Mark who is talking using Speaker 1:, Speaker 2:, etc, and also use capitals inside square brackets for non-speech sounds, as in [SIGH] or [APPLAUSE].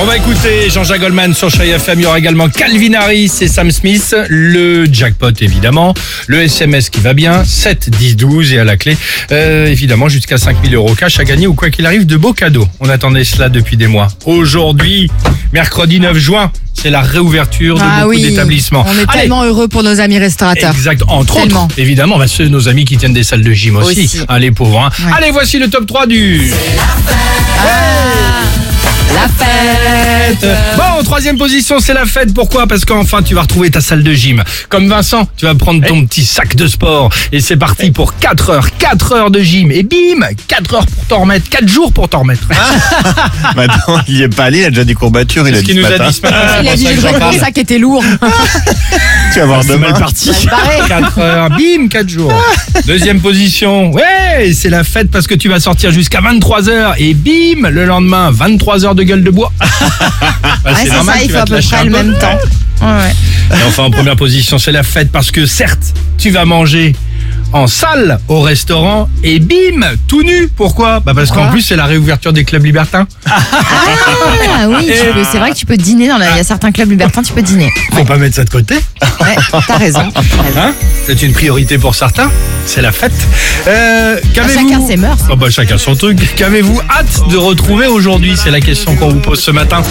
Speaker 1: On va écouter Jean-Jacques Goldman sur Chai FM. Il y aura également Calvin Harris et Sam Smith. Le jackpot, évidemment. Le SMS qui va bien. 7, 10, 12 et à la clé, euh, évidemment, jusqu'à 5000 euros cash à gagner ou quoi qu'il arrive, de beaux cadeaux. On attendait cela depuis des mois. Aujourd'hui, mercredi 9 juin, c'est la réouverture de
Speaker 2: Ah
Speaker 1: beaucoup
Speaker 2: oui,
Speaker 1: d'établissements.
Speaker 2: on est
Speaker 1: Allez,
Speaker 2: tellement heureux pour nos amis restaurateurs.
Speaker 1: Exact. Entre
Speaker 2: Tellement.
Speaker 1: autres, évidemment, bah, ceux nos amis qui tiennent des salles de gym aussi.
Speaker 2: Aussi.
Speaker 1: Hein, les pauvres. hein.
Speaker 2: Ouais.
Speaker 1: Allez, voici le top 3 du...
Speaker 2: La fête
Speaker 1: Bon, en troisième position, c'est la fête. Pourquoi? Parce qu'enfin, tu vas retrouver ta salle de gym. Comme Vincent, tu vas prendre ton petit sac de sport. Et c'est parti pour 4 heures. 4 heures de gym. Et bim 4 heures pour t'en remettre. 4 jours pour t'en remettre. [LAUGHS]
Speaker 3: Maintenant, il y est pas allé, il a déjà des courbatures, il a
Speaker 1: ce
Speaker 3: dit ce
Speaker 1: nous a
Speaker 3: matin.
Speaker 1: dit ce matin.
Speaker 2: Il a dit j'ai mon sac était lourd. [LAUGHS]
Speaker 3: Tu vas voir
Speaker 1: C'est
Speaker 3: demain.
Speaker 1: mal parti.
Speaker 2: Mal barré.
Speaker 1: 4 heures, bim, 4 jours. [LAUGHS] Deuxième position, ouais, c'est la fête parce que tu vas sortir jusqu'à 23 heures et bim, le lendemain, 23 heures de gueule de bois.
Speaker 2: Ouais, c'est
Speaker 1: normal,
Speaker 2: ça, il faut à peu près le même temps. Ouais, ouais.
Speaker 1: Et enfin, en première position, c'est la fête parce que certes, tu vas manger en salle au restaurant et bim, tout nu. Pourquoi? Bah parce qu'en
Speaker 2: Pourquoi
Speaker 1: plus, c'est la réouverture des clubs libertins.
Speaker 2: Ah oui, c'est vrai que tu peux dîner dans la- il y a certains clubs libertins, tu peux dîner.
Speaker 1: Faut pas mettre ça de côté.
Speaker 2: Ouais, t'as raison.
Speaker 1: Hein? C'est une priorité pour certains. C'est la fête. Euh, qu'avez-vous-
Speaker 2: chacun ses mœurs.
Speaker 1: Oh bah, chacun son truc. Qu'avez-vous hâte de retrouver aujourd'hui? C'est la question qu'on vous pose ce matin.